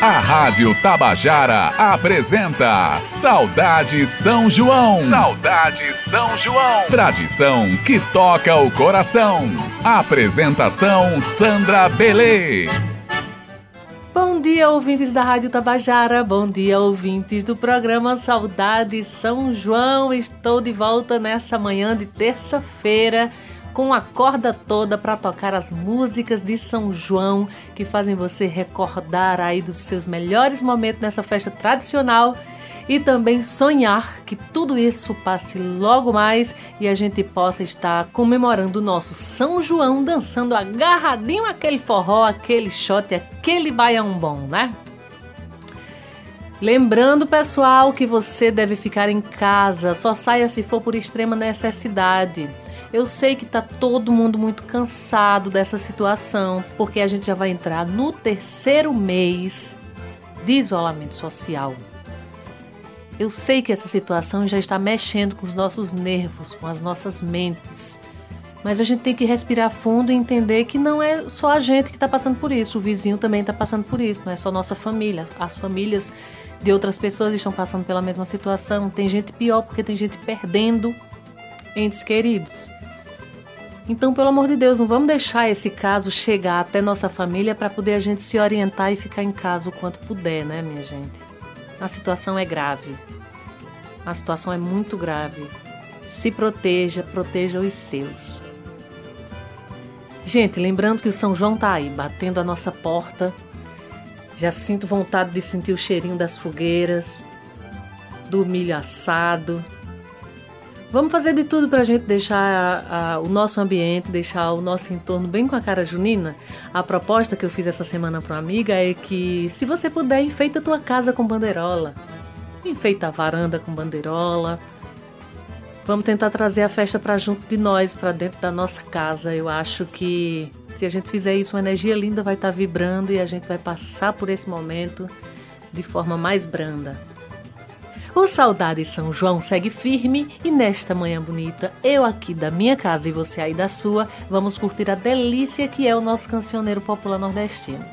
A Rádio Tabajara apresenta Saudade São João. Saudade São João. Tradição que toca o coração. Apresentação Sandra Belê. Bom dia, ouvintes da Rádio Tabajara. Bom dia, ouvintes do programa Saudade São João. Estou de volta nessa manhã de terça-feira com a corda toda para tocar as músicas de São João que fazem você recordar aí dos seus melhores momentos nessa festa tradicional e também sonhar que tudo isso passe logo mais e a gente possa estar comemorando o nosso São João dançando agarradinho aquele forró, aquele shot, aquele baião bom, né? Lembrando, pessoal, que você deve ficar em casa, só saia se for por extrema necessidade. Eu sei que tá todo mundo muito cansado dessa situação, porque a gente já vai entrar no terceiro mês de isolamento social. Eu sei que essa situação já está mexendo com os nossos nervos, com as nossas mentes. Mas a gente tem que respirar fundo e entender que não é só a gente que está passando por isso, o vizinho também está passando por isso, não é só nossa família. As famílias de outras pessoas estão passando pela mesma situação. Tem gente pior porque tem gente perdendo entes queridos. Então, pelo amor de Deus, não vamos deixar esse caso chegar até nossa família para poder a gente se orientar e ficar em casa o quanto puder, né, minha gente? A situação é grave. A situação é muito grave. Se proteja, proteja os seus. Gente, lembrando que o São João tá aí, batendo a nossa porta. Já sinto vontade de sentir o cheirinho das fogueiras, do milho assado, Vamos fazer de tudo para a gente deixar a, a, o nosso ambiente, deixar o nosso entorno bem com a cara junina. A proposta que eu fiz essa semana para uma amiga é que, se você puder, enfeita a tua casa com bandeirola. Enfeita a varanda com bandeirola. Vamos tentar trazer a festa para junto de nós, para dentro da nossa casa. Eu acho que se a gente fizer isso, uma energia linda vai estar tá vibrando e a gente vai passar por esse momento de forma mais branda. O Saudade São João segue firme e nesta manhã bonita, eu aqui da minha casa e você aí da sua, vamos curtir a delícia que é o nosso cancioneiro popular nordestino.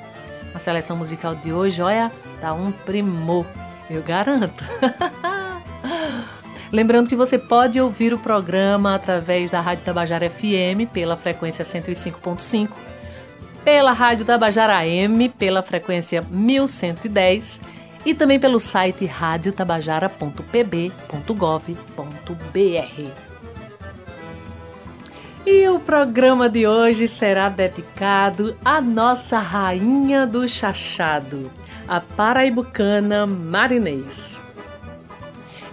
A seleção musical de hoje, olha, tá um primor, eu garanto. Lembrando que você pode ouvir o programa através da Rádio Tabajara FM pela frequência 105.5, pela Rádio Tabajara AM pela frequência 1110 e também pelo site radiotabajara.pb.gov.br. E o programa de hoje será dedicado à nossa rainha do chachado, a paraibucana Marinês.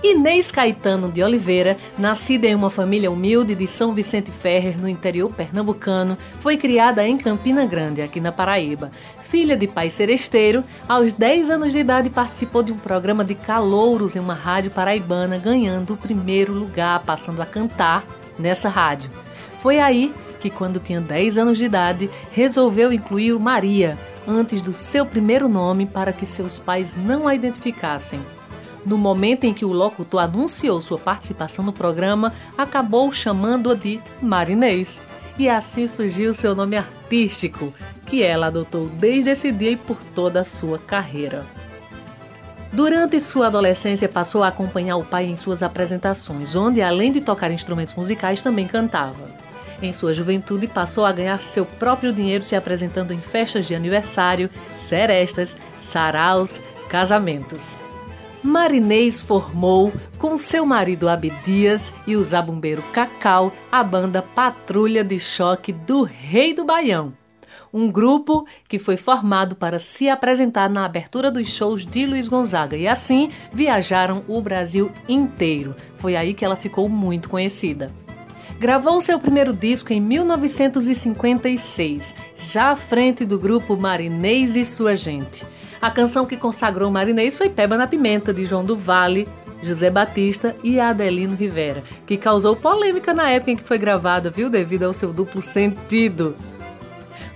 Inês Caetano de Oliveira, nascida em uma família humilde de São Vicente Ferrer, no interior pernambucano, foi criada em Campina Grande, aqui na Paraíba. Filha de pai seresteiro, aos 10 anos de idade participou de um programa de calouros em uma rádio paraibana, ganhando o primeiro lugar, passando a cantar nessa rádio. Foi aí que, quando tinha 10 anos de idade, resolveu incluir Maria antes do seu primeiro nome para que seus pais não a identificassem. No momento em que o locutor anunciou sua participação no programa, acabou chamando-a de Marinês. E assim surgiu seu nome artístico, que ela adotou desde esse dia e por toda a sua carreira. Durante sua adolescência, passou a acompanhar o pai em suas apresentações, onde, além de tocar instrumentos musicais, também cantava. Em sua juventude, passou a ganhar seu próprio dinheiro se apresentando em festas de aniversário, serestas, saraus, casamentos. Marinês formou, com seu marido Abdias e o zabumbeiro Cacau, a banda Patrulha de Choque do Rei do Baião. Um grupo que foi formado para se apresentar na abertura dos shows de Luiz Gonzaga e assim viajaram o Brasil inteiro. Foi aí que ela ficou muito conhecida. Gravou seu primeiro disco em 1956, já à frente do grupo Marinês e sua gente. A canção que consagrou Marinês foi Peba na Pimenta, de João do Vale, José Batista e Adelino Rivera, que causou polêmica na época em que foi gravada, viu, devido ao seu duplo sentido.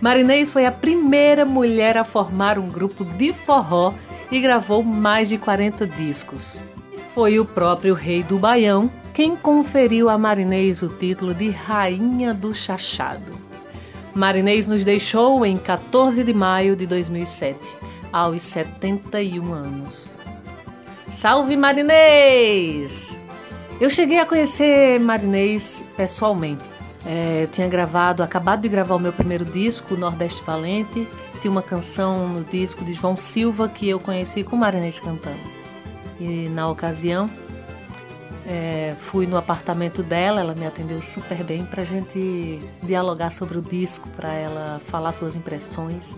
Marinês foi a primeira mulher a formar um grupo de forró e gravou mais de 40 discos. Foi o próprio rei do Baião quem conferiu a Marinês o título de Rainha do Chachado. Marinês nos deixou em 14 de maio de 2007 aos 71 anos. Salve Marinês! Eu cheguei a conhecer Marinês pessoalmente. É, eu tinha gravado, acabado de gravar o meu primeiro disco, Nordeste Valente. Tinha uma canção no disco de João Silva que eu conheci com Marinês cantando. E na ocasião, é, fui no apartamento dela, ela me atendeu super bem para gente dialogar sobre o disco, para ela falar suas impressões.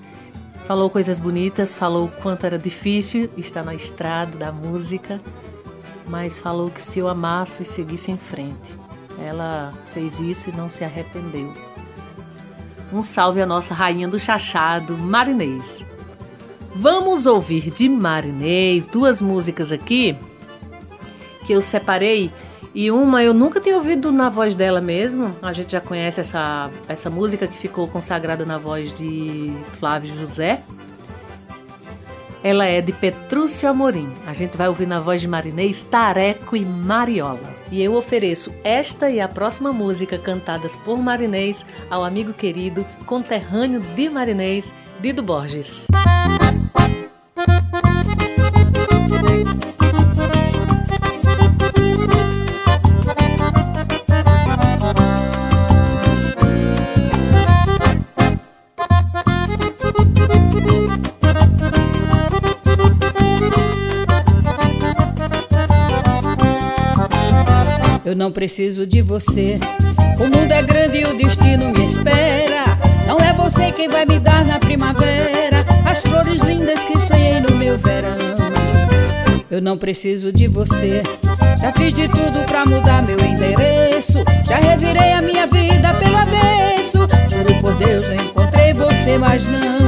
Falou coisas bonitas, falou o quanto era difícil estar na estrada da música, mas falou que se eu amasse, seguisse em frente. Ela fez isso e não se arrependeu. Um salve à nossa rainha do chachado, Marinês. Vamos ouvir de Marinês duas músicas aqui que eu separei e uma eu nunca tinha ouvido na voz dela mesmo. A gente já conhece essa, essa música que ficou consagrada na voz de Flávio José. Ela é de Petrúcio Amorim. A gente vai ouvir na voz de Marinês, Tareco e Mariola. E eu ofereço esta e a próxima música cantadas por Marinês ao amigo querido, conterrâneo de Marinês, Dido Borges. Não preciso de você. O mundo é grande e o destino me espera. Não é você quem vai me dar na primavera as flores lindas que sonhei no meu verão. Eu não preciso de você. Já fiz de tudo pra mudar meu endereço. Já revirei a minha vida pelo avesso. Juro por Deus, não encontrei você, mas não.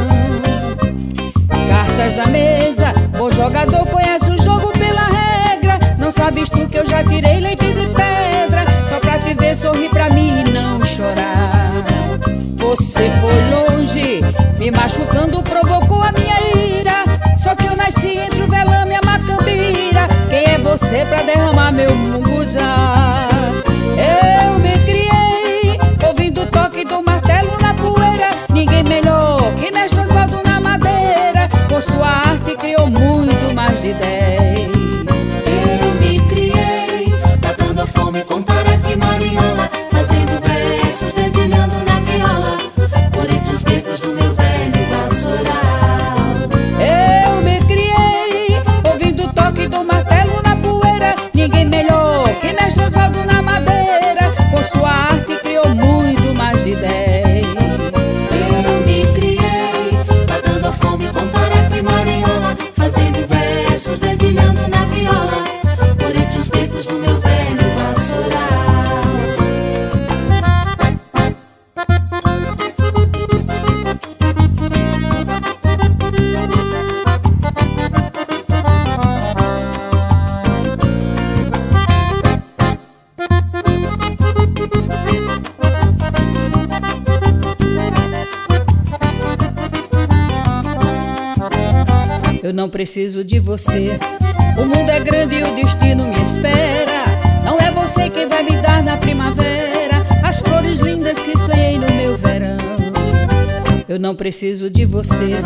Cartas da mesa, o jogador conhece o jogo pela regra. Não sabes tu que eu já tirei leite de pedra machucando provocou a minha ira Só que eu nasci entre o velame e a macambira Quem é você pra derramar meu munguzá? Preciso de você. O mundo é grande e o destino me espera. Não é você quem vai me dar na primavera as flores lindas que sonhei no meu verão. Eu não preciso de você.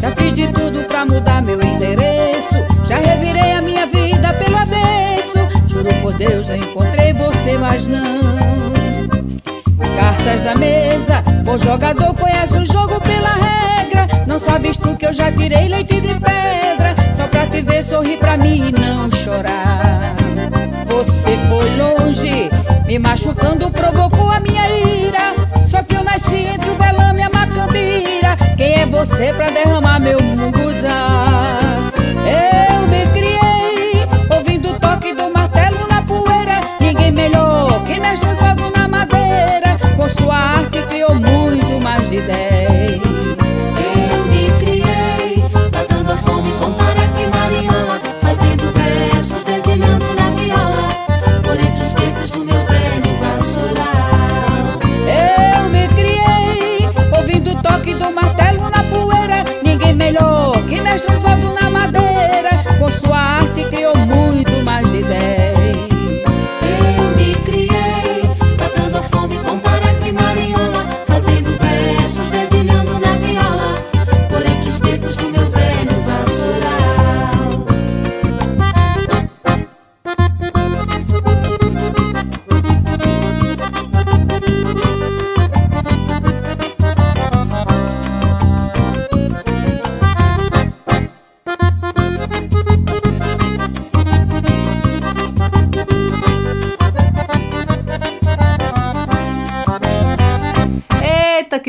Já fiz de tudo pra mudar meu endereço. Já revirei a minha vida pelo avesso. Juro por Deus, já encontrei você, mas não. Cartas da mesa, o jogador conhece o jogo pela regra. Não sabes tu que eu já tirei leite de pedra. Só pra te ver sorrir pra mim e não chorar. Você foi longe, me machucando provocou a minha ira. Só que eu nasci entre o velame e a macambira. Quem é você pra derramar meu munguzá? Eu muito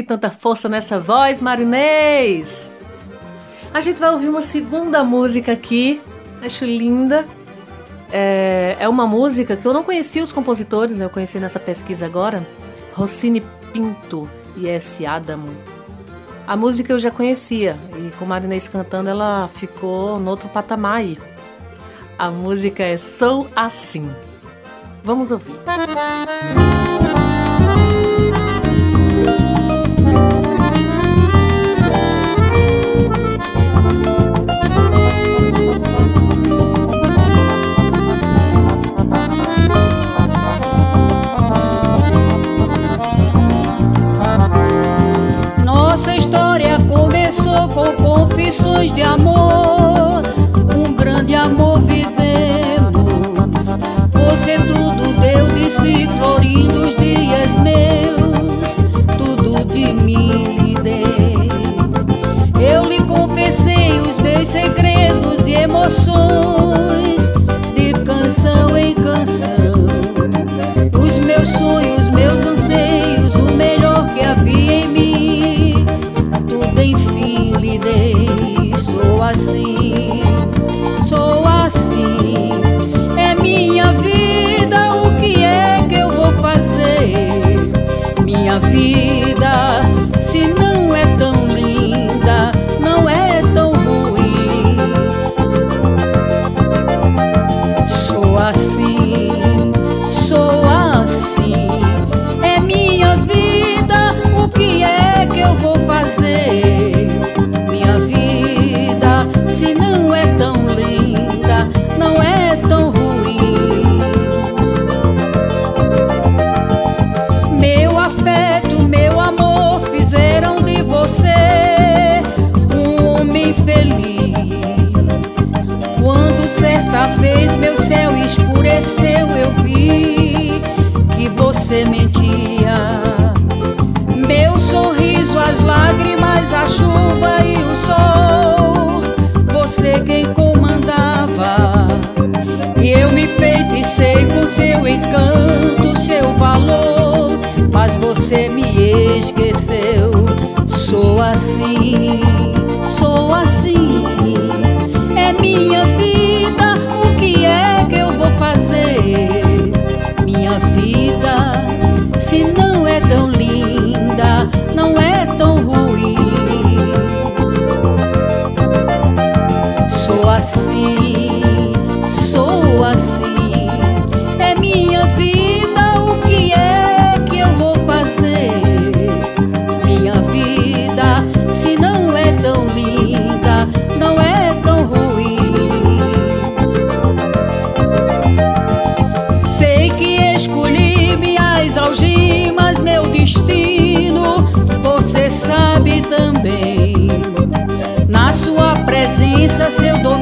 tanta força nessa voz, Marinês! A gente vai ouvir uma segunda música aqui, acho linda. É, é uma música que eu não conhecia os compositores, né? eu conheci nessa pesquisa agora. Rossini Pinto e S. Adamo. A música eu já conhecia e com Marinês cantando ela ficou no outro patamar aí. A música é Sou Assim. Vamos ouvir. Nossa confissões de amor. Um grande amor vivemos. Você tudo deu de si, florindo os dias meus. Tudo de mim lhe dei. Eu lhe confessei os meus segredos e emoções, assim, feitiçei com seu encanto, seu valor, mas você me esqueceu. Sou assim, sou assim, é minha vida.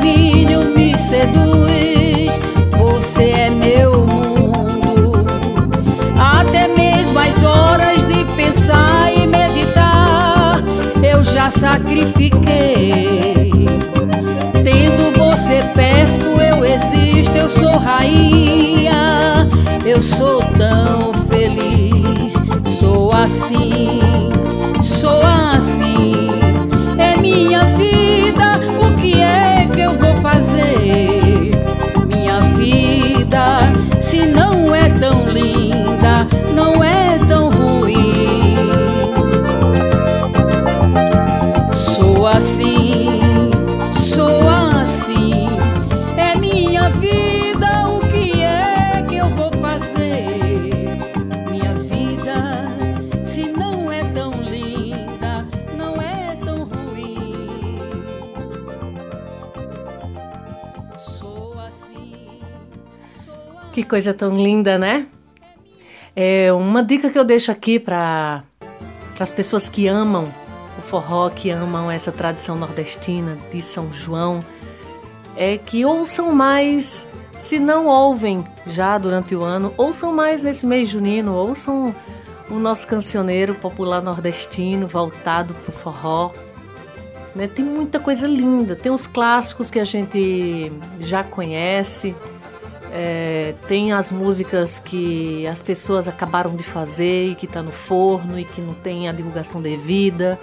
Domínio me seduz. Você é meu mundo. Até mesmo as horas de pensar e meditar, eu já sacrifiquei. Tendo você perto, eu existo, eu sou rainha. Eu sou tão feliz, sou assim, coisa tão linda, né? É uma dica que eu deixo aqui para as pessoas que amam o forró, que amam essa tradição nordestina de São João, é que ouçam mais, se não ouvem já durante o ano, ouçam mais nesse mês junino, ouçam o nosso cancioneiro popular nordestino voltado para o forró. Né? Tem muita coisa linda, tem os clássicos que a gente já conhece, É, tem as músicas que as pessoas acabaram de fazer e que tá no forno e que não tem a divulgação devida.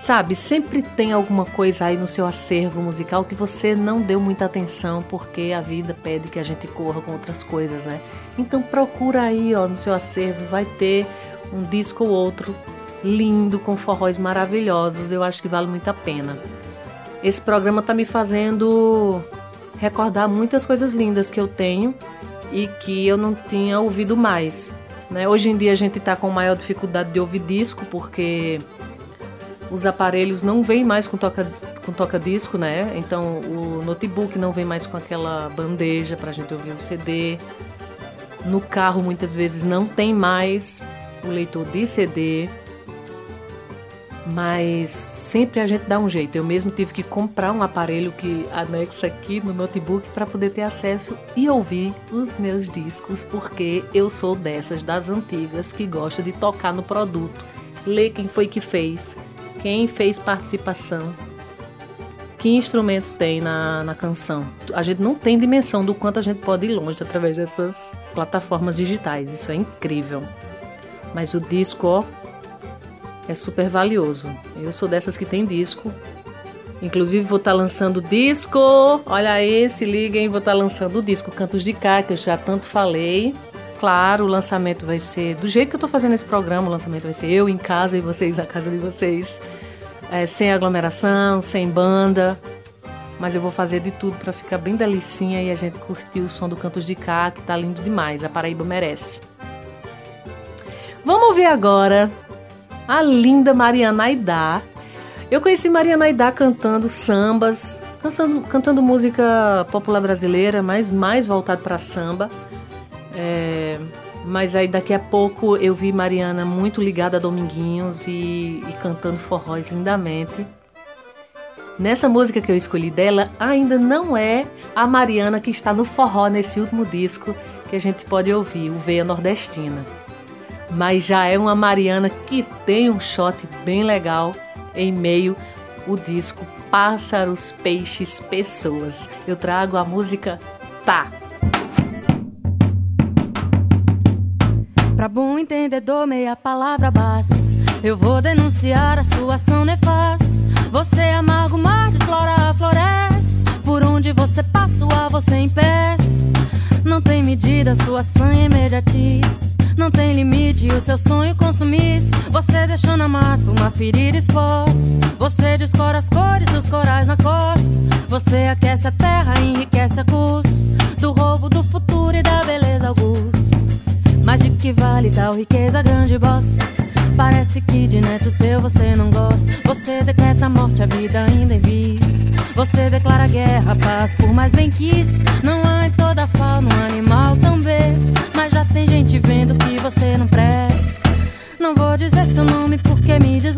Sabe, sempre tem alguma coisa aí no seu acervo musical que você não deu muita atenção porque a vida pede que a gente corra com outras coisas, né? Então procura aí, ó, no seu acervo, vai ter um disco ou outro lindo com forróis maravilhosos. Eu acho que vale muito a pena. Esse programa tá me fazendo recordar muitas coisas lindas que eu tenho e que eu não tinha ouvido mais. Né? Hoje em dia a gente está com maior dificuldade de ouvir disco porque os aparelhos não vêm mais com toca com toca disco, né? Então o notebook não vem mais com aquela bandeja para a gente ouvir o CD. No carro muitas vezes não tem mais o leitor de CD. Mas sempre a gente dá um jeito. Eu mesmo tive que comprar um aparelho que anexa aqui no notebook para poder ter acesso e ouvir os meus discos, porque eu sou dessas das antigas que gosta de tocar no produto, ler quem foi que fez, quem fez participação, que instrumentos tem na, na canção. A gente não tem dimensão do quanto a gente pode ir longe através dessas plataformas digitais. Isso é incrível. Mas o disco, ó, é super valioso. Eu sou dessas que tem disco. Inclusive vou estar tá lançando disco. Olha aí, se liguem, vou estar tá lançando o disco Cantos de Cá, que eu já tanto falei. Claro, o lançamento vai ser do jeito que eu estou fazendo esse programa, o lançamento vai ser eu em casa e vocês na casa de vocês. É, sem aglomeração, sem banda. Mas eu vou fazer de tudo para ficar bem delicinha e a gente curtir o som do Cantos de Cá, que tá lindo demais. A Paraíba merece. Vamos ouvir agora a linda Mariana Aidá. Eu conheci Mariana Aidá cantando sambas, cantando, cantando música popular brasileira, mas mais voltado para samba. É, mas aí daqui a pouco eu vi Mariana muito ligada a Dominguinhos e, e cantando forróis lindamente. Nessa música que eu escolhi dela, ainda não é a Mariana que está no forró nesse último disco que a gente pode ouvir, o Veia Nordestina mas já é uma Mariana que tem um shot bem legal em meio o disco Pássaros, Peixes, Pessoas. Eu trago a música Tá. Pra bom entendedor, meia palavra basta. Eu vou denunciar a sua ação nefasta. Você é amargo mar de explora a floresta. Por onde você passa, a você impeça. Não tem medida, sua sanha imediatiza. Não tem limite o seu sonho consumisse. Você deixou na mata uma ferida exposta. Você descora as cores dos corais na costa. Você aquece a terra, enriquece a custo do roubo do futuro e da beleza augusta. Mas de que vale tal riqueza, grande boss? Parece que de neto seu você não gosta. Você decreta a morte, a vida ainda em vis. Você declara guerra, paz, por mais bem quis. Não há em toda fauna um animal nome porque me desgasta.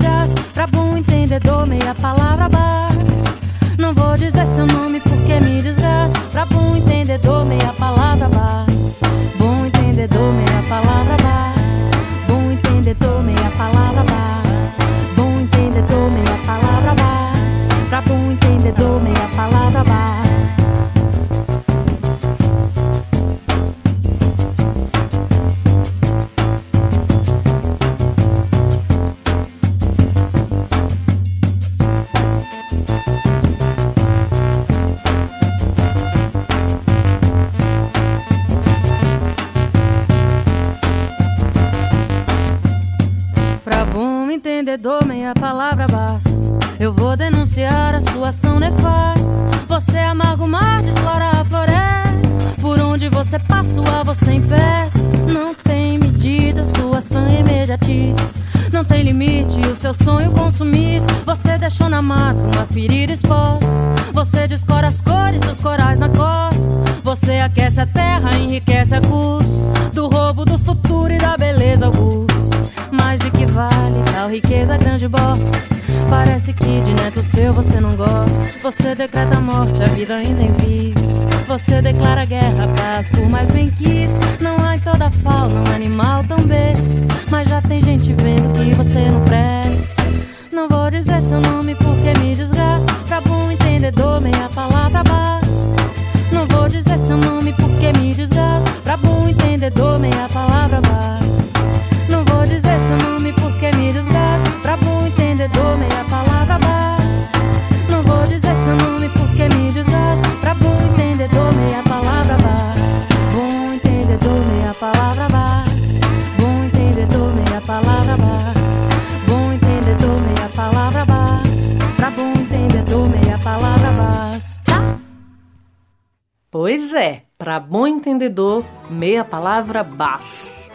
Pois é, para bom entendedor, meia palavra bas.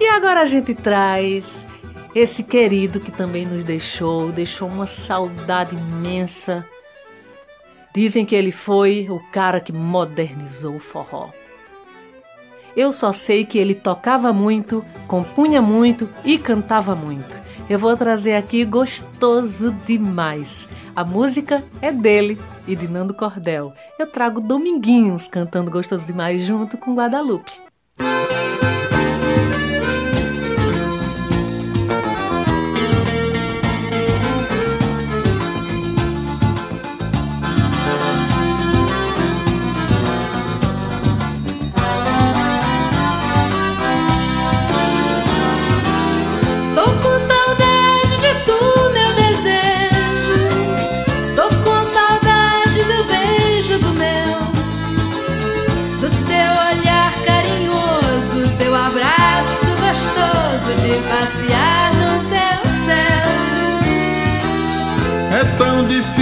E agora a gente traz esse querido que também nos deixou, deixou uma saudade imensa. Dizem que ele foi o cara que modernizou o forró. Eu só sei que ele tocava muito, compunha muito e cantava muito. Eu vou trazer aqui gostoso demais. A música é dele e de Nando Cordel. Eu trago Dominguinhos cantando gostoso demais junto com Guadalupe.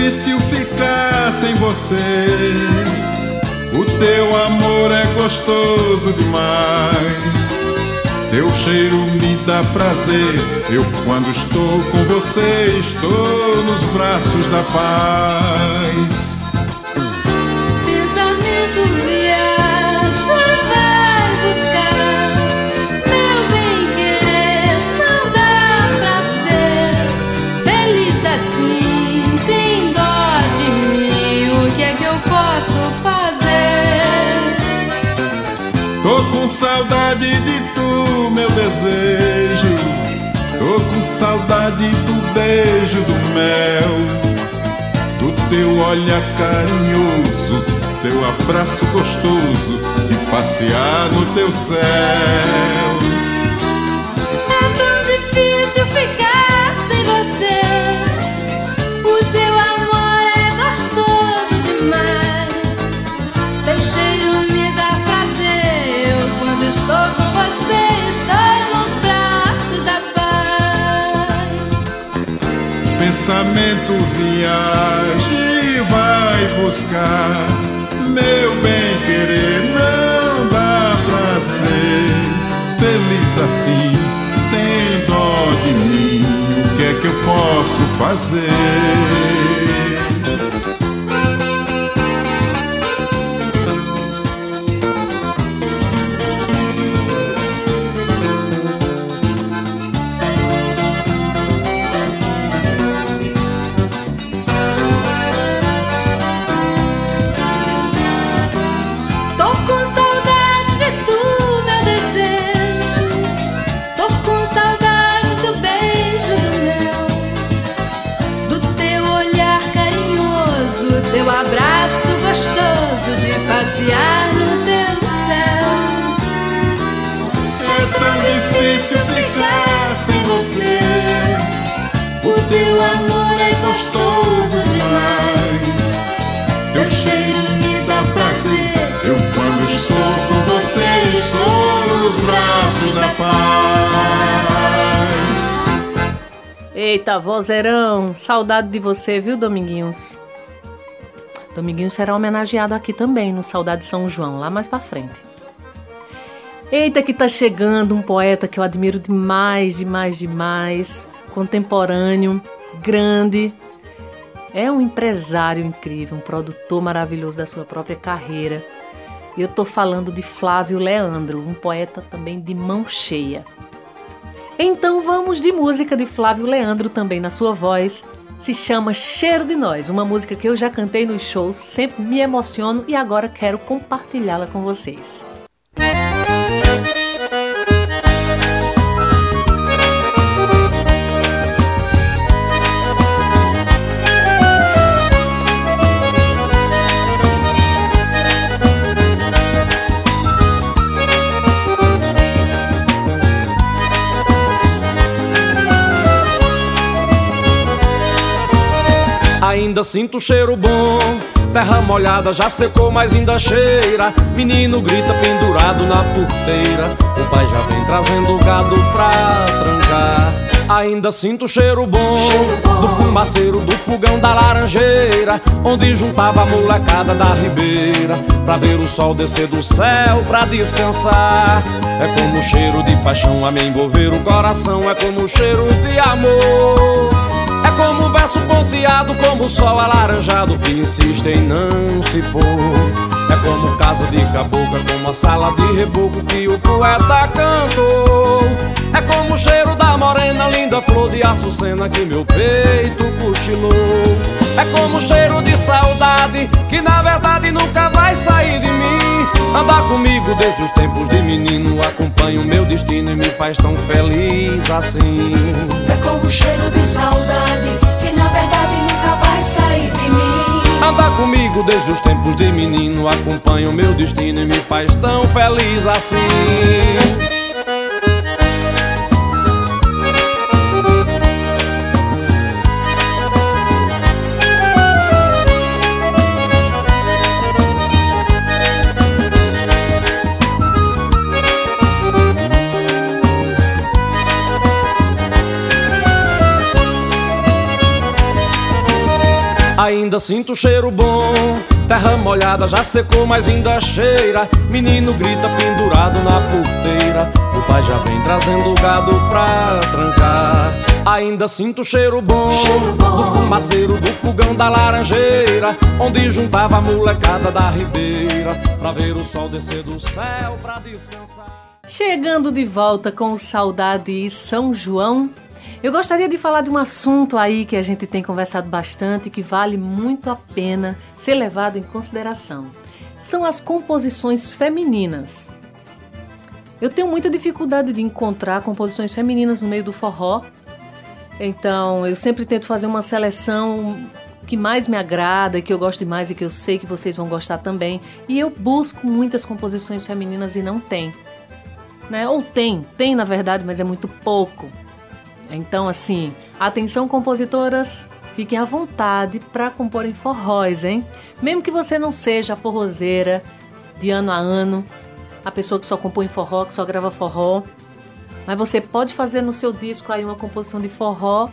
Difícil ficar sem você. O teu amor é gostoso demais. Teu cheiro me dá prazer. Eu, quando estou com você, estou nos braços da paz. com saudade de tu, meu desejo. Tô com saudade do beijo do mel, do teu olhar carinhoso, teu abraço gostoso, de passear no teu céu. Pensamento viaje e vai buscar. Meu bem querer não dá pra ser feliz assim. Tem dó de mim o que é que eu posso fazer amor é gostoso demais. Teu cheiro me dá prazer. Eu, quando estou com você, estou nos braços da paz. Eita, vozeirão, saudade de você, viu, Dominguinhos? Dominguinho será homenageado aqui também no Saudade São João, lá mais para frente. Eita, que tá chegando um poeta que eu admiro demais, demais, demais, contemporâneo, grande. É um empresário incrível, um produtor maravilhoso da sua própria carreira. E eu tô falando de Flávio Leandro, um poeta também de mão cheia. Então vamos de música de Flávio Leandro também na sua voz se chama Cheiro de Nós, uma música que eu já cantei nos shows, sempre me emociono e agora quero compartilhá-la com vocês. Ainda sinto cheiro bom Terra molhada já secou, mas ainda cheira Menino grita pendurado na porteira O pai já vem trazendo gado pra trancar Ainda sinto cheiro bom, cheiro bom do fumaceiro do fogão da laranjeira, onde juntava a molecada da ribeira pra ver o sol descer do céu pra descansar. É como o cheiro de paixão a me envolver o coração, é como o cheiro de amor. Como o verso ponteado, como o sol alaranjado que insiste em não se pôr. É como casa de cabocla, como a sala de reboco que o poeta cantou. É como o cheiro da morena, linda flor de açucena que meu peito cochilou. É como o cheiro de saudade que na verdade nunca vai sair de mim. Anda comigo desde os tempos de menino, acompanha o meu destino e me faz tão feliz assim. É como o cheiro de saudade que na verdade nunca vai sair de mim. Anda comigo desde os tempos de menino, acompanha o meu destino e me faz tão feliz assim. Ainda sinto cheiro bom. Terra molhada já secou, mas ainda cheira. Menino grita pendurado na porteira. O pai já vem trazendo gado pra trancar. Ainda sinto cheiro bom, cheiro bom. Do fumaceiro do fogão da laranjeira. Onde juntava a molecada da ribeira. Pra ver o sol descer do céu pra descansar. Chegando de volta com Saudade e São João eu gostaria de falar de um assunto aí que a gente tem conversado bastante e que vale muito a pena ser levado em consideração. São as composições femininas. Eu tenho muita dificuldade de encontrar composições femininas no meio do forró. Então, eu sempre tento fazer uma seleção que mais me agrada, que eu gosto demais e que eu sei que vocês vão gostar também. E eu busco muitas composições femininas e não tem. Né? Ou tem, tem na verdade, mas é muito pouco. Então, assim, atenção compositoras, fiquem à vontade para comporem forróis, hein? Mesmo que você não seja forrozeira de ano a ano, a pessoa que só compõe forró, que só grava forró, mas você pode fazer no seu disco aí uma composição de forró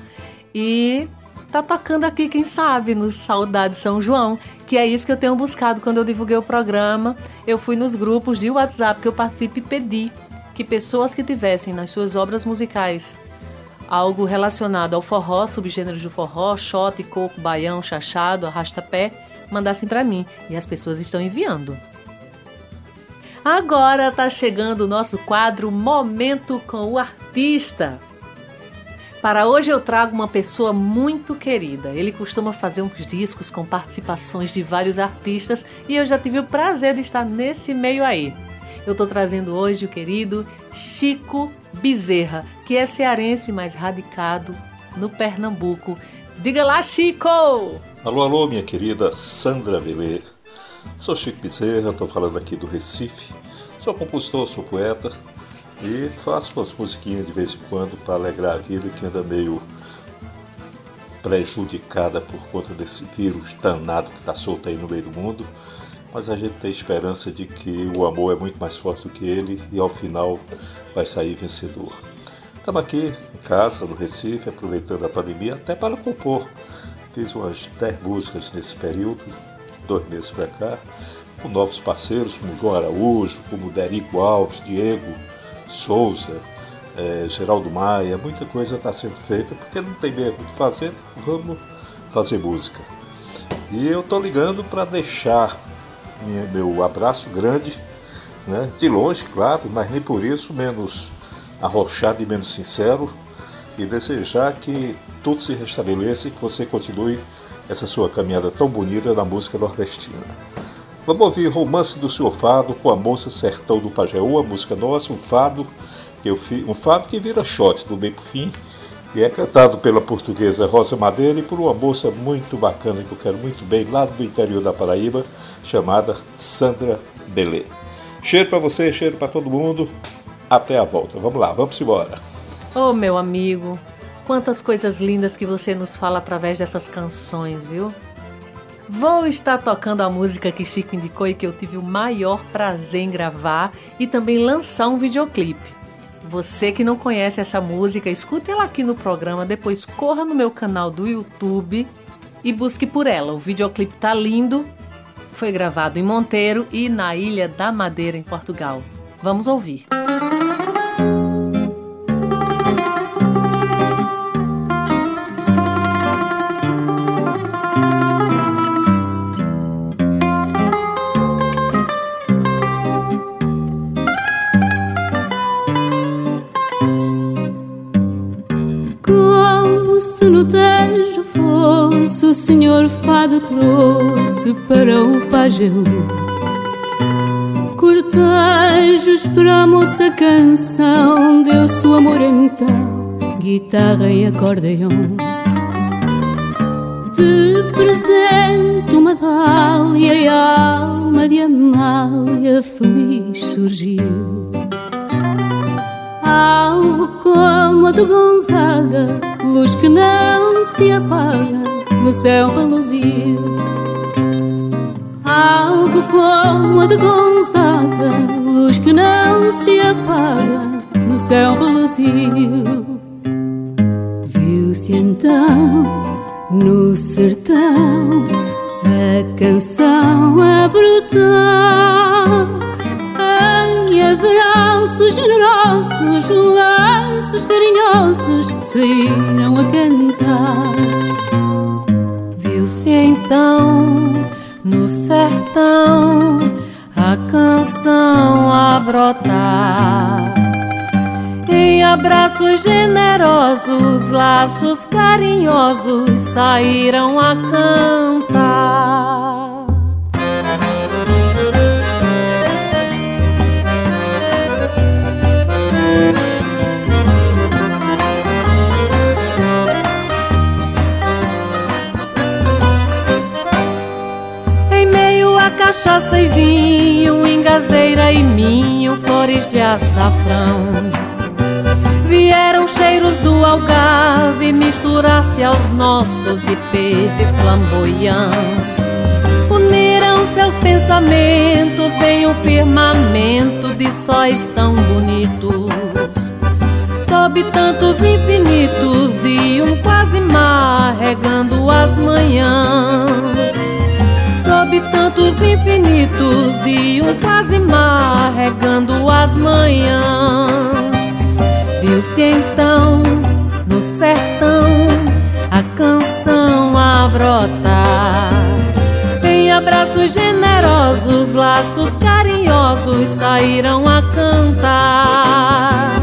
e tá tocando aqui, quem sabe, no Saudade São João, que é isso que eu tenho buscado quando eu divulguei o programa. Eu fui nos grupos de WhatsApp que eu participo e pedi que pessoas que tivessem nas suas obras musicais algo relacionado ao forró, subgêneros do forró, shot, coco, baião, chachado, arrasta-pé, mandassem para mim e as pessoas estão enviando. Agora está chegando o nosso quadro Momento com o Artista. Para hoje eu trago uma pessoa muito querida. Ele costuma fazer uns discos com participações de vários artistas e eu já tive o prazer de estar nesse meio aí. Eu estou trazendo hoje o querido Chico Bezerra, que é cearense, mas radicado no Pernambuco. Diga lá, Chico! Alô, alô, minha querida Sandra Velê. Sou Chico Bezerra, estou falando aqui do Recife. Sou compositor, sou poeta e faço umas musiquinhas de vez em quando para alegrar a vida que anda meio prejudicada por conta desse vírus danado que está solto aí no meio do mundo mas a gente tem esperança de que o amor é muito mais forte do que ele e ao final vai sair vencedor. Estamos aqui em casa, no Recife, aproveitando a pandemia até para compor. Fiz umas 10 músicas nesse período, dois meses para cá, com novos parceiros como João Araújo, como Derico Alves, Diego Souza, é, Geraldo Maia. Muita coisa está sendo feita porque não tem mesmo o que fazer, vamos fazer música. E eu estou ligando para deixar minha, meu abraço grande, né? de longe, claro, mas nem por isso menos arrochado e menos sincero, e desejar que tudo se restabeleça e que você continue essa sua caminhada tão bonita na música nordestina. Vamos ouvir Romance do Seu Fado com a Moça Sertão do Pajeú, a música nossa, um fado, que eu fiz, um fado que vira shot do meio para fim, e é cantado pela portuguesa Rosa Madeira e por uma moça muito bacana que eu quero muito bem, lá do interior da Paraíba, chamada Sandra Belê. Cheiro para você, cheiro para todo mundo. Até a volta. Vamos lá, vamos embora. Oh, meu amigo, quantas coisas lindas que você nos fala através dessas canções, viu? Vou estar tocando a música que Chico indicou e que eu tive o maior prazer em gravar e também lançar um videoclipe. Você que não conhece essa música, escute ela aqui no programa, depois corra no meu canal do YouTube e busque por ela. O videoclipe tá lindo. Foi gravado em Monteiro e na Ilha da Madeira, em Portugal. Vamos ouvir. Senhor fado trouxe para o pajeu. Cortejos para a moça canção Deu sua amor então Guitarra e acordeão. De presente uma dália E a alma de Amália Feliz surgiu. Algo como a de Gonzaga Luz que não se apaga no céu reluzir Algo como a de Gonzaga Luz que não se apaga No céu reluziu Viu-se então no sertão A canção a brotar. Abraços generosos Laços carinhosos Saíram a cantar se então no sertão a canção a brotar. Em abraços generosos, laços carinhosos saíram a cantar. Cachaça e vinho, engazeira e minho, flores de açafrão. Vieram cheiros do algarve misturar-se aos nossos ipês e flamboyants. Uniram seus pensamentos em um firmamento de sóis tão bonitos. Sob tantos infinitos de um quase mar regando as manhãs tantos infinitos de um quase mar regando as manhãs. Viu-se então no sertão a canção a brotar. Em abraços generosos, laços carinhosos saíram a cantar.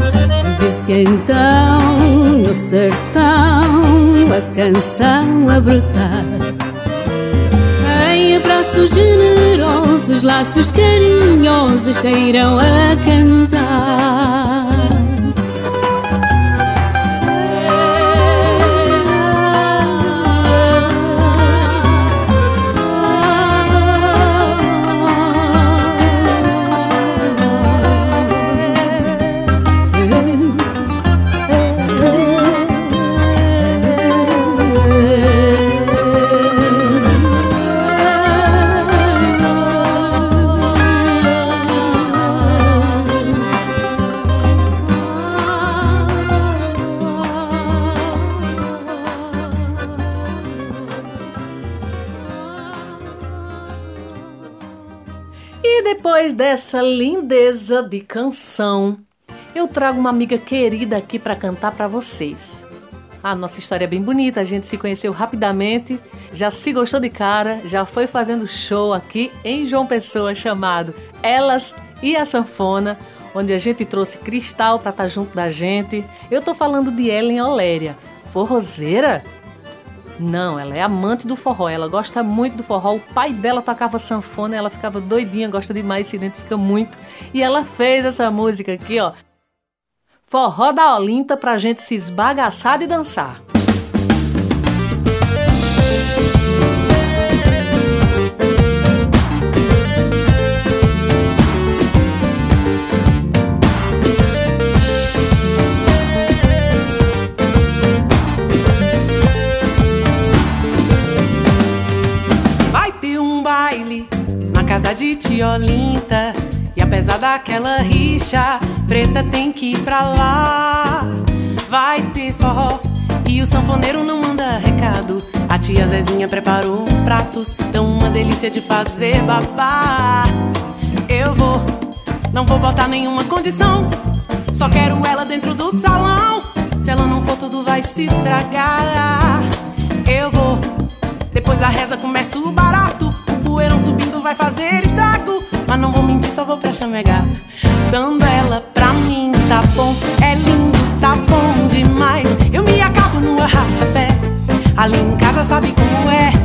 Viu-se então no sertão a canção a brotar em abraços generosos, laços carinhosos saíram a cantar. Dessa lindeza de canção, eu trago uma amiga querida aqui para cantar para vocês. A nossa história é bem bonita, a gente se conheceu rapidamente, já se gostou de cara, já foi fazendo show aqui em João Pessoa chamado Elas e a Sanfona, onde a gente trouxe Cristal para estar tá junto da gente. Eu tô falando de Ellen Oléria, forrozeira não, ela é amante do forró, ela gosta muito do forró. O pai dela tocava sanfona, ela ficava doidinha, gosta demais, se identifica muito. E ela fez essa música aqui, ó. Forró da Olinta pra gente se esbagaçar e dançar. Casa de Tiolinta E apesar daquela rixa, preta tem que ir pra lá. Vai ter forró e o sanfoneiro não manda recado. A tia Zezinha preparou uns pratos, tão uma delícia de fazer babá. Eu vou, não vou botar nenhuma condição. Só quero ela dentro do salão. Se ela não for, tudo vai se estragar. Eu vou, depois da reza começa o barato. Poeirão subindo vai fazer estrago. Mas não vou mentir, só vou pra chamegar. Dando ela pra mim, tá bom, é lindo, tá bom demais. Eu me acabo no arrasta-pé. Ali em casa sabe como é.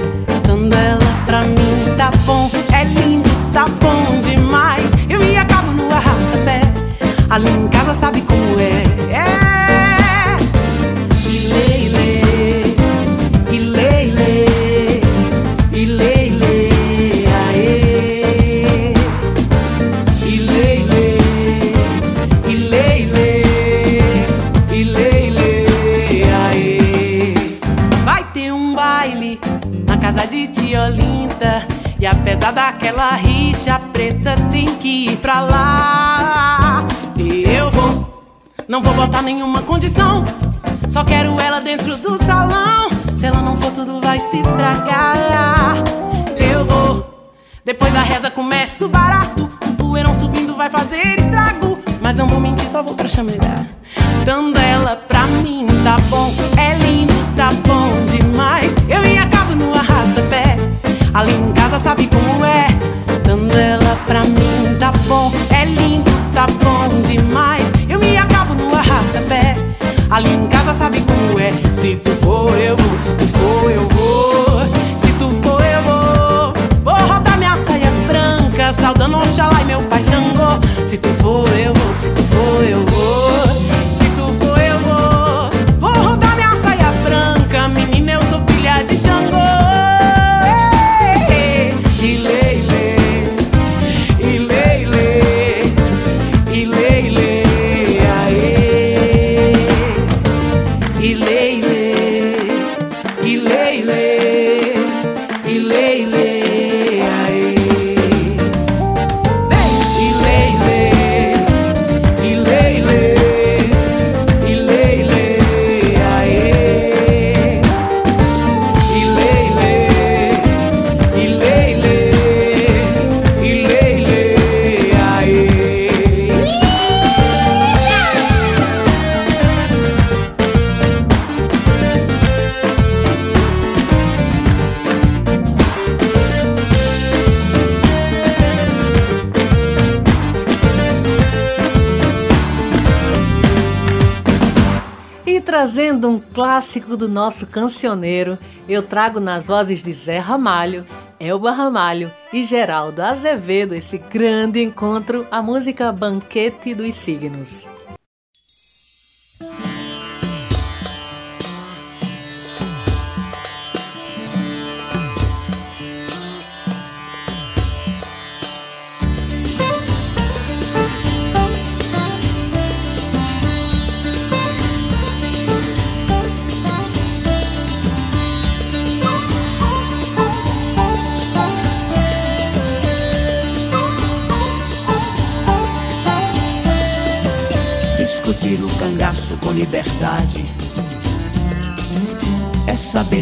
Só vou pra chamegar. Um clássico do nosso cancioneiro, eu trago nas vozes de Zé Ramalho, Elba Ramalho e Geraldo Azevedo esse grande encontro, a música Banquete dos Signos.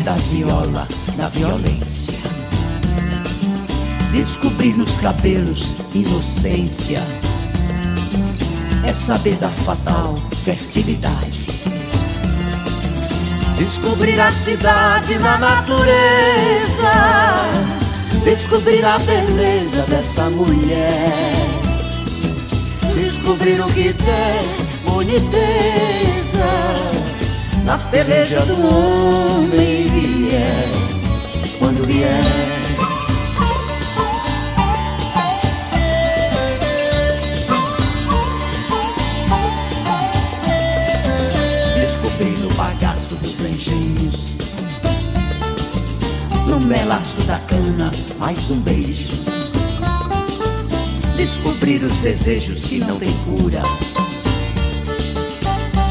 Da viola, da violência. Descobrir nos cabelos inocência é saber da fatal fertilidade. Descobrir a cidade na natureza, descobrir a beleza dessa mulher descobrir o que tem boniteza na peleja do homem vier, quando vier. Descobrir no bagaço dos engenhos, no melaço da cana, mais um beijo descobrir os desejos que não têm cura.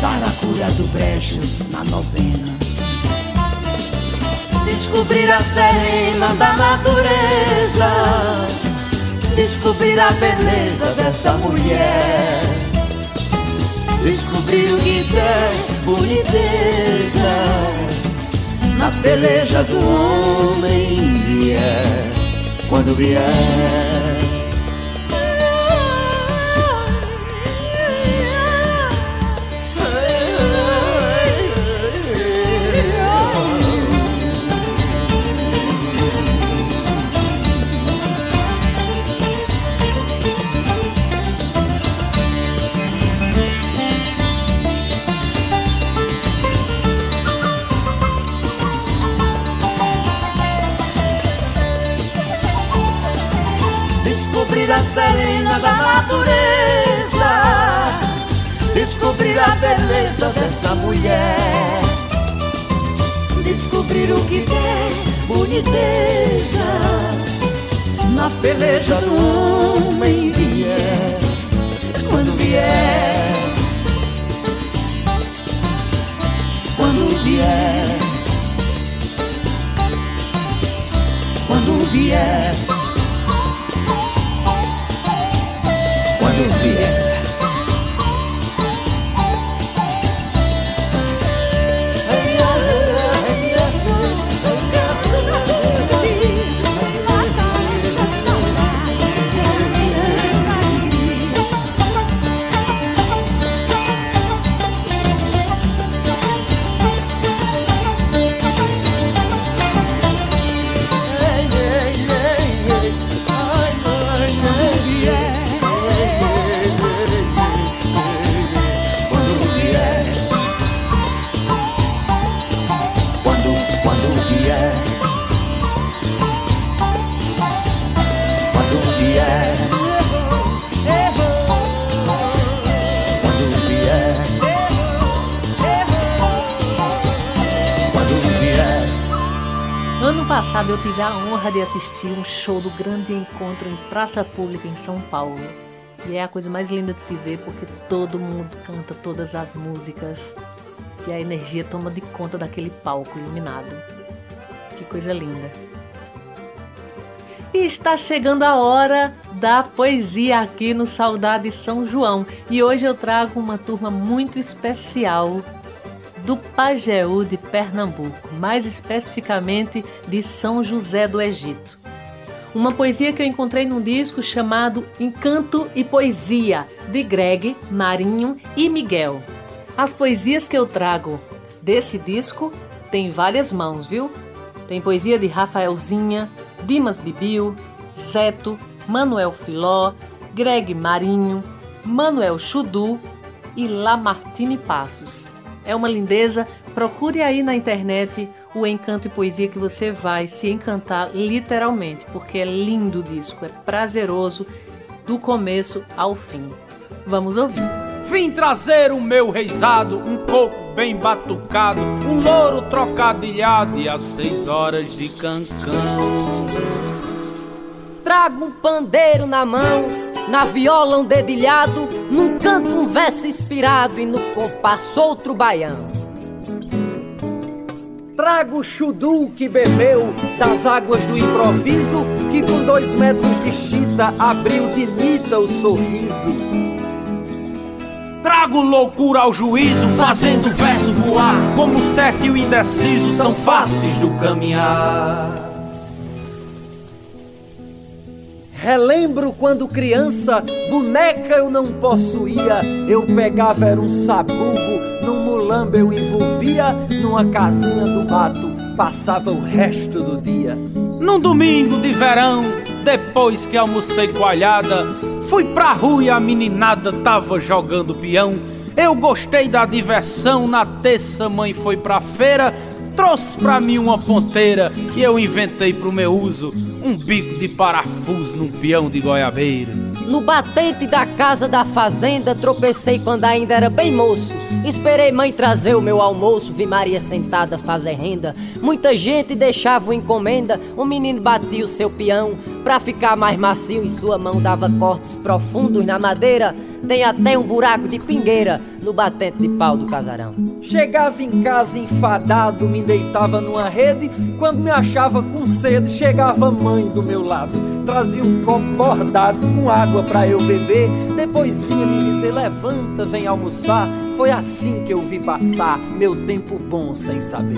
Saracura do brejo na novena. Descobrir a serena da natureza. Descobrir a beleza dessa mulher Descobrir o que tem boniteza Na peleja do homem vier Quando vier serena da natureza. Descobrir a beleza dessa mulher. Descobrir o que tem boniteza Na peleja do homem vier Quando vier. Quando vier. Quando vier de assistir um show do Grande Encontro em Praça Pública em São Paulo. E é a coisa mais linda de se ver porque todo mundo canta todas as músicas e a energia toma de conta daquele palco iluminado. Que coisa linda. E está chegando a hora da poesia aqui no Saudade São João. E hoje eu trago uma turma muito especial do Pajeú de Pernambuco, mais especificamente de São José do Egito. Uma poesia que eu encontrei num disco chamado Encanto e Poesia, de Greg, Marinho e Miguel. As poesias que eu trago desse disco tem várias mãos, viu? Tem poesia de Rafaelzinha, Dimas Bibil, Zeto, Manuel Filó, Greg Marinho, Manuel Chudu e Lamartine Passos. É uma lindeza, procure aí na internet o encanto e poesia que você vai se encantar literalmente, porque é lindo o disco, é prazeroso do começo ao fim. Vamos ouvir. Vim trazer o meu reizado, um coco bem batucado, um louro trocadilhado e às seis horas de cancão. Trago um pandeiro na mão, na viola um dedilhado, num canto um verso inspirado e no compasso outro baião. Trago o chudu que bebeu das águas do improviso, que com dois metros de chita abriu de nita o sorriso. Trago loucura ao juízo, fazendo o verso voar, como certo e o indeciso são faces do caminhar. Relembro quando criança, boneca eu não possuía. Eu pegava era um sabugo, num mulambo eu envolvia, numa casinha do mato, passava o resto do dia. Num domingo de verão, depois que almocei coalhada, fui pra rua e a meninada tava jogando peão. Eu gostei da diversão, na terça mãe foi pra feira, trouxe pra mim uma ponteira e eu inventei pro meu uso um bico de parafuso num peão de goiabeira. No batente da casa da fazenda tropecei quando ainda era bem moço. Esperei mãe trazer o meu almoço, vi Maria sentada fazer renda. Muita gente deixava encomenda, o menino batia o seu peão. Pra ficar mais macio em sua mão dava cortes profundos na madeira. Tem até um buraco de pingueira no batente de pau do casarão. Chegava em casa enfadado, me deitava numa rede. Quando me achava com sede, chegava mãe do meu lado. Trazia um copo bordado com água pra eu beber. Depois vinha me dizer: levanta, vem almoçar. Foi assim que eu vi passar meu tempo bom sem saber.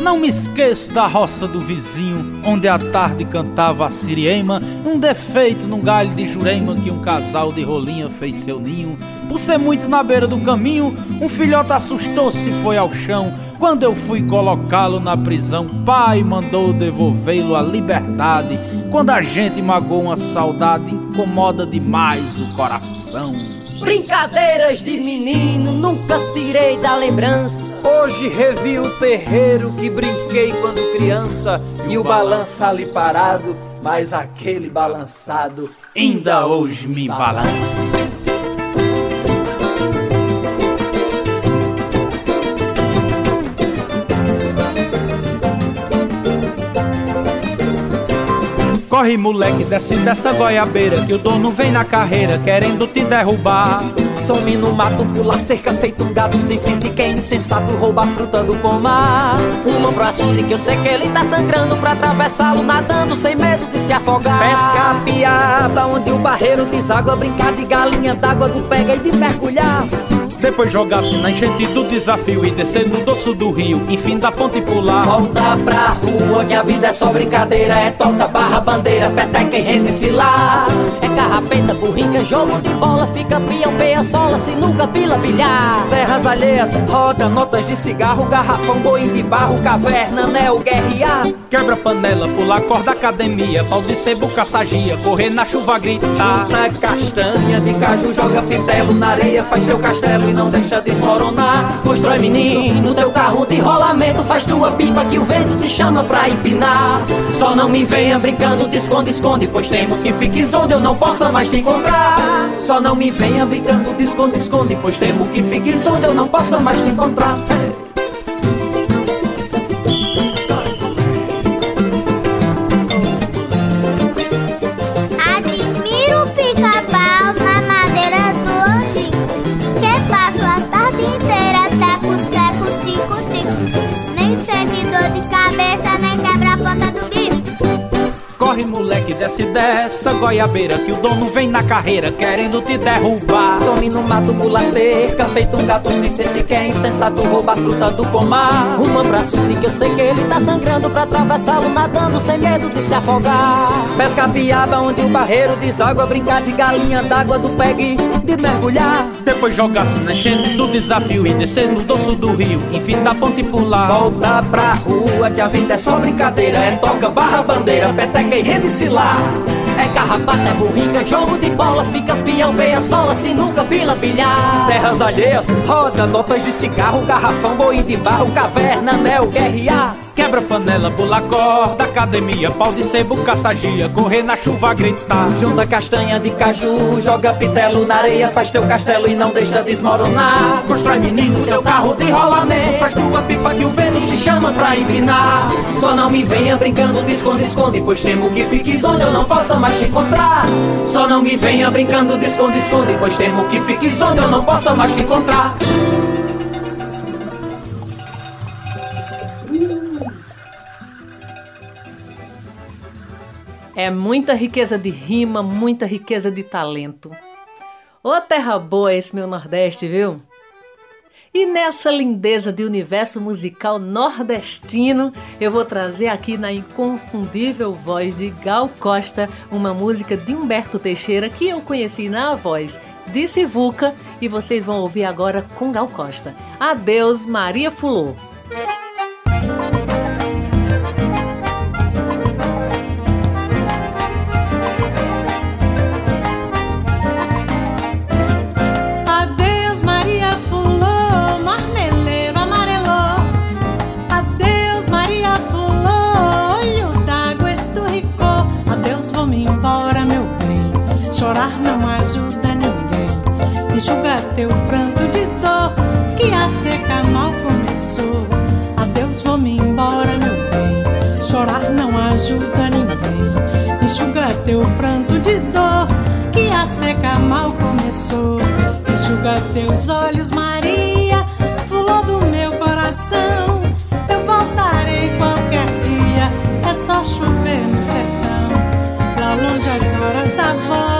Não me esqueço da roça do vizinho, onde à tarde cantava a siriema, um defeito num galho de jurema que um casal de rolinha fez seu ninho. Por ser muito na beira do caminho, um filhote assustou-se e foi ao chão. Quando eu fui colocá-lo na prisão, pai mandou devolvê-lo à liberdade. Quando a gente magoou uma saudade, incomoda demais o coração. Brincadeiras de menino, nunca tirei da lembrança. Hoje revi o terreiro que brinquei quando criança e o balança ali parado, mas aquele balançado ainda hoje me balança. Corre moleque, desce dessa goiabeira Que o dono vem na carreira querendo te derrubar Some no mato, pula cerca, feito um gato sem sentir que é insensato, rouba a fruta do pomar. Uma pro açude que eu sei que ele tá sangrando pra atravessá-lo, nadando sem medo de se afogar. Pesca a piaba, onde o barreiro deságua, brincar de galinha d'água, do pega e de mergulhar. Depois jogar-se na enchente do desafio e descer no doço do rio, enfim da ponte pular. Volta pra rua, que a vida é só brincadeira, é toca barra bandeira, peteca e rende-se lá. É carrapeta, burrinca, jogo de bola, fica peão, peia, sola, sinuca, pila, bilhar. Terras alheias, roda, notas de cigarro, garrafão, boi de barro, caverna, neo, guerrear. Quebra panela, pula corda, academia, pau de sebo, caçagia, correr na chuva, gritar. Na castanha de caju, joga pitelo na areia, faz teu castelo e não deixa desmoronar. Constrói menino, teu carro de rolamento, faz tua pipa que o vento te chama pra empinar. Só não me venha brincando de esconde, esconde, pois temo que fiques onde eu não possa mais te encontrar. Só não me venha brincando de esconde, esconde, pois temo que fiques onde eu não possa mais te encontrar. Corre moleque, desce dessa goiabeira Que o dono vem na carreira querendo te derrubar Some no mato, pula cerca, feito um gato sem sente que é insensato, rouba a fruta do pomar. Uma braço de que eu sei que ele tá sangrando pra atravessá-lo, nadando sem medo de se afogar. Pesca piaba onde o barreiro deságua, brincar de galinha d'água do pegue, de mergulhar. Depois jogar-se na enchente do desafio e descer no doço do rio, enfim da ponte pular. Volta pra rua que a vida é só brincadeira, é toca barra bandeira, peteca e rende-se lá. É carrapata, é burrica, jogo de bola, fica peão, veia sola, sinuca, pila, bilhar. Terras alheias, roda, notas de cigarro, garrafão, boi de barro, caverna, neo, guerrear. Quebra panela, pula corda, academia, pau de sebo, caçagia, correr na chuva, gritar. Junta castanha de caju, joga pitelo na areia, faz teu castelo e não deixa desmoronar. Constrói menino, teu carro de rolamento, faz tua pipa que o vento te chama pra empinar. Só não me venha brincando de esconde, esconde, pois temo que fiques onde eu não possa mais te encontrar. Só não me venha brincando de esconde, esconde, pois temo que fiques onde eu não possa mais te encontrar. É muita riqueza de rima, muita riqueza de talento. Ô terra boa esse meu Nordeste, viu? E nessa lindeza de universo musical nordestino, eu vou trazer aqui na inconfundível voz de Gal Costa uma música de Humberto Teixeira que eu conheci na voz de Sivuca e vocês vão ouvir agora com Gal Costa. Adeus, Maria Fulô. Chorar não ajuda ninguém. enxuga teu pranto de dor, que a seca mal começou. Adeus, vou me embora, meu bem. Chorar não ajuda ninguém. Enxuga teu pranto de dor, que a seca mal começou. Enxuga teus olhos, Maria, fulô do meu coração. Eu voltarei qualquer dia, é só chover no sertão. Lá longe as horas da volta,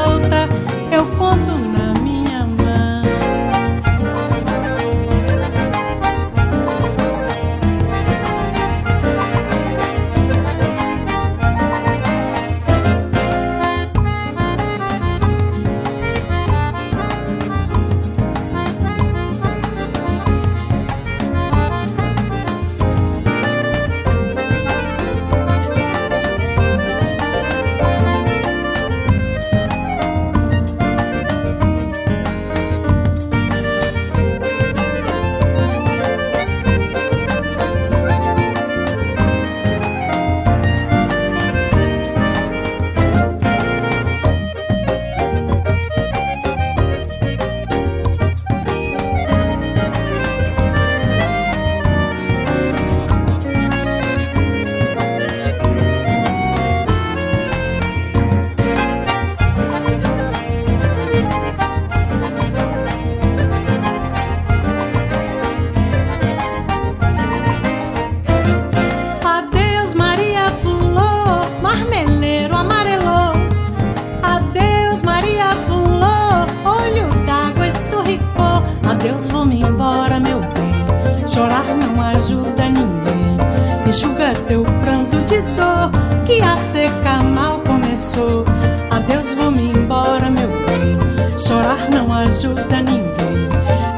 Adeus, vou-me embora, meu bem. Chorar não ajuda ninguém. Enxuga teu pranto de dor, que a seca mal começou. Adeus, vou-me embora, meu bem. Chorar não ajuda ninguém.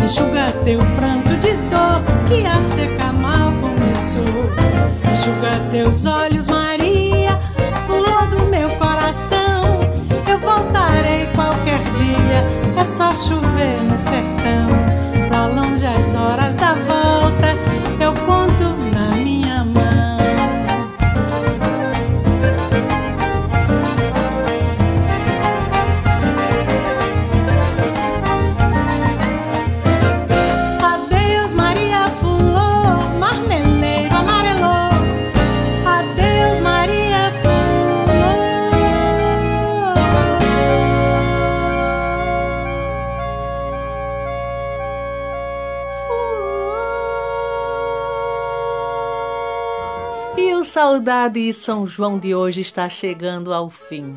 Enxuga teu pranto de dor, que a seca mal começou. Enxuga teus olhos, Maria, é só chover no sertão. Lá longe as horas da volta, E Saudade São João de hoje está chegando ao fim.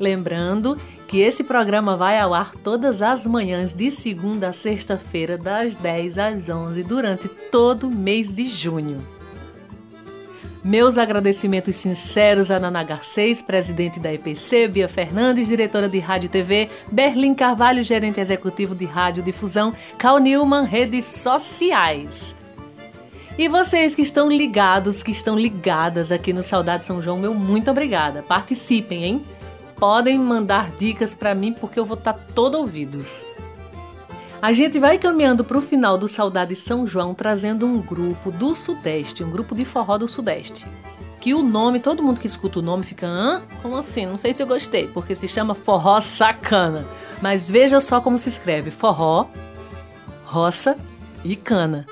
Lembrando que esse programa vai ao ar todas as manhãs de segunda a sexta-feira, das 10 às 11, durante todo o mês de junho. Meus agradecimentos sinceros a Nana Garcês, presidente da EPC, Bia Fernandes, diretora de Rádio e TV, Berlim Carvalho, gerente executivo de Rádio Difusão, Cal Newman, redes sociais. E vocês que estão ligados, que estão ligadas aqui no Saudade São João, meu muito obrigada. Participem, hein? Podem mandar dicas para mim porque eu vou estar todo ouvidos. A gente vai caminhando para o final do Saudade São João trazendo um grupo do Sudeste, um grupo de forró do Sudeste. Que o nome, todo mundo que escuta o nome fica, hã? Como assim? Não sei se eu gostei, porque se chama Forró Sacana. Mas veja só como se escreve: forró, roça e cana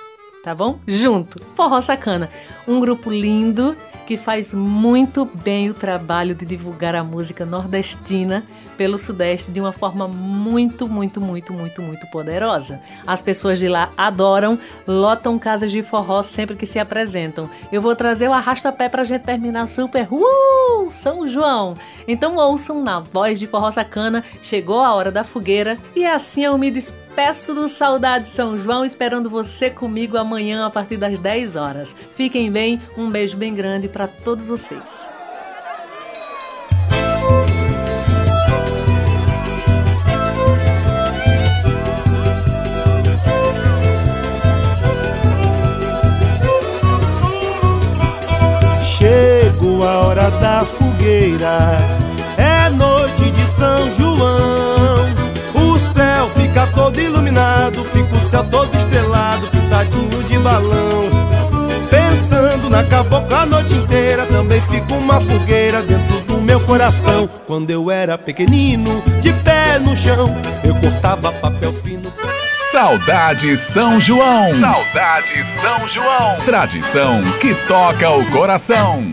tá bom? Junto, Forró Sacana, um grupo lindo que faz muito bem o trabalho de divulgar a música nordestina pelo Sudeste de uma forma muito, muito, muito, muito, muito poderosa. As pessoas de lá adoram, lotam casas de forró sempre que se apresentam. Eu vou trazer o arrasta-pé pra gente terminar super. Uh! São João! Então ouçam na voz de Forró Sacana, chegou a hora da fogueira e assim eu me despeço do Saudade São João, esperando você comigo amanhã a partir das 10 horas. Fiquem bem, um beijo bem grande para todos vocês. A hora da fogueira, é noite de São João. O céu fica todo iluminado, fica o céu todo estrelado, pintadinho de balão. Pensando na cabocla a noite inteira, também fica uma fogueira dentro do meu coração. Quando eu era pequenino, de pé no chão, eu cortava papel fino. Saudade São João. Saudade São João. Tradição que toca o coração.